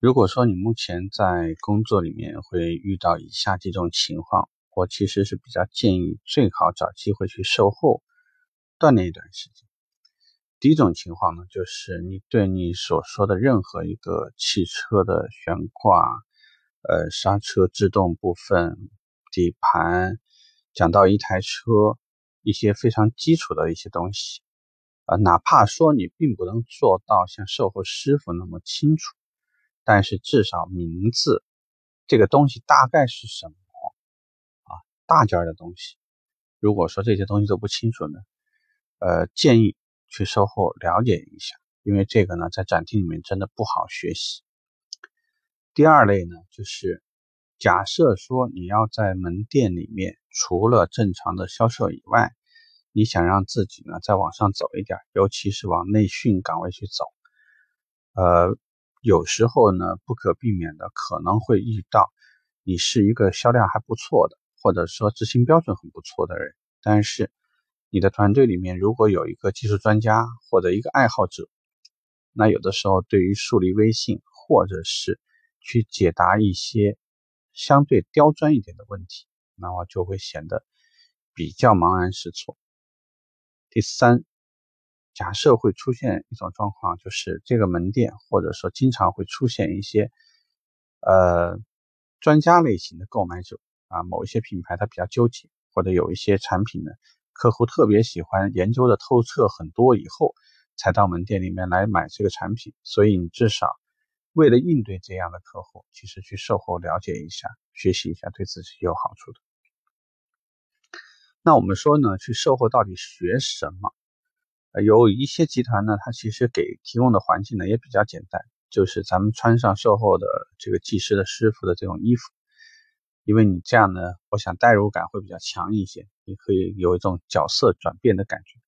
如果说你目前在工作里面会遇到以下几种情况，我其实是比较建议最好找机会去售后锻炼一段时间。第一种情况呢，就是你对你所说的任何一个汽车的悬挂、呃刹车制动部分、底盘，讲到一台车一些非常基础的一些东西，啊，哪怕说你并不能做到像售后师傅那么清楚。但是至少名字这个东西大概是什么啊？大件的东西，如果说这些东西都不清楚呢，呃，建议去售后了解一下，因为这个呢在展厅里面真的不好学习。第二类呢，就是假设说你要在门店里面，除了正常的销售以外，你想让自己呢再往上走一点，尤其是往内训岗位去走，呃。有时候呢，不可避免的可能会遇到，你是一个销量还不错的，或者说执行标准很不错的人，但是你的团队里面如果有一个技术专家或者一个爱好者，那有的时候对于树立威信，或者是去解答一些相对刁钻一点的问题，那么就会显得比较茫然失措。第三。假设会出现一种状况，就是这个门店或者说经常会出现一些呃专家类型的购买者啊，某一些品牌它比较纠结，或者有一些产品呢，客户特别喜欢研究的透彻很多以后才到门店里面来买这个产品，所以你至少为了应对这样的客户，其实去售后了解一下、学习一下，对自己有好处的。那我们说呢，去售后到底学什么？有一些集团呢，它其实给提供的环境呢也比较简单，就是咱们穿上售后的这个技师的师傅的这种衣服，因为你这样呢，我想代入感会比较强一些，你可以有一种角色转变的感觉。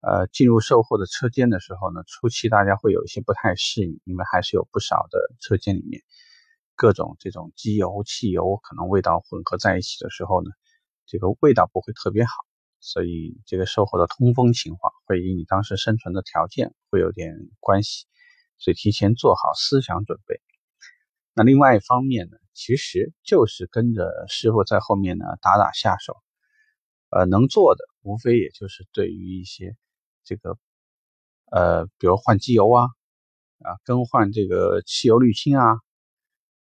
呃，进入售后的车间的时候呢，初期大家会有一些不太适应，因为还是有不少的车间里面各种这种机油、汽油可能味道混合在一起的时候呢，这个味道不会特别好。所以这个售后的通风情况会与你当时生存的条件会有点关系，所以提前做好思想准备。那另外一方面呢，其实就是跟着师傅在后面呢打打下手，呃，能做的无非也就是对于一些这个呃，比如换机油啊，啊，更换这个汽油滤清啊，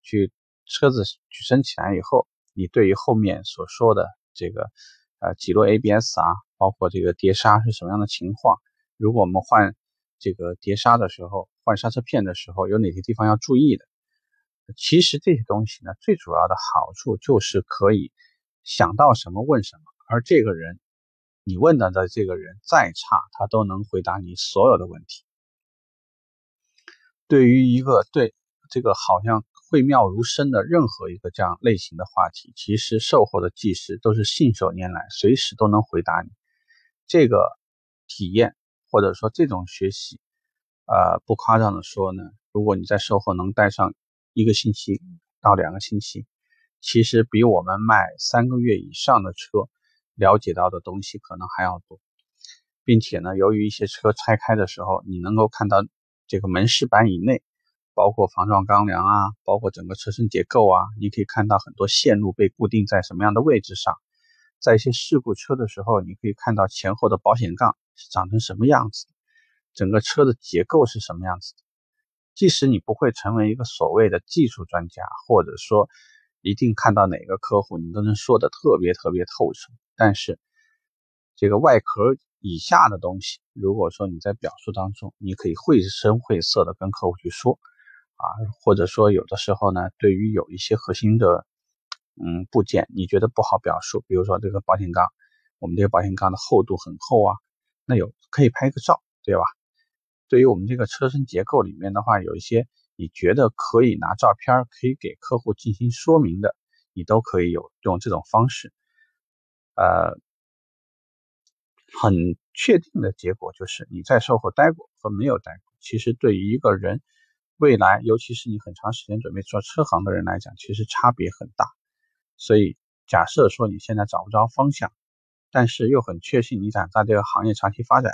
去车子举升起来以后，你对于后面所说的这个。呃，几路 ABS 啊，包括这个碟刹是什么样的情况？如果我们换这个碟刹的时候，换刹车片的时候，有哪些地方要注意的？其实这些东西呢，最主要的好处就是可以想到什么问什么，而这个人，你问的的这个人再差，他都能回答你所有的问题。对于一个对这个好像。讳妙如深的任何一个这样类型的话题，其实售后的技师都是信手拈来，随时都能回答你。这个体验或者说这种学习，呃，不夸张的说呢，如果你在售后能待上一个星期到两个星期，其实比我们卖三个月以上的车了解到的东西可能还要多，并且呢，由于一些车拆开的时候，你能够看到这个门饰板以内。包括防撞钢梁啊，包括整个车身结构啊，你可以看到很多线路被固定在什么样的位置上。在一些事故车的时候，你可以看到前后的保险杠是长成什么样子，整个车的结构是什么样子。即使你不会成为一个所谓的技术专家，或者说一定看到哪个客户你都能说的特别特别透彻，但是这个外壳以下的东西，如果说你在表述当中，你可以绘声绘色的跟客户去说。啊，或者说有的时候呢，对于有一些核心的嗯部件，你觉得不好表述，比如说这个保险杠，我们这个保险杠的厚度很厚啊，那有可以拍个照，对吧？对于我们这个车身结构里面的话，有一些你觉得可以拿照片可以给客户进行说明的，你都可以有用这种方式。呃，很确定的结果就是你在售后待过和没有待过，其实对于一个人。未来，尤其是你很长时间准备做车行的人来讲，其实差别很大。所以，假设说你现在找不着方向，但是又很确信你想在这个行业长期发展，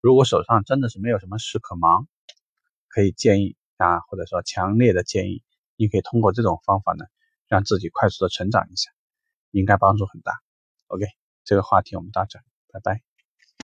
如果手上真的是没有什么事可忙，可以建议啊，或者说强烈的建议，你可以通过这种方法呢，让自己快速的成长一下，应该帮助很大。OK，这个话题我们到这，拜拜。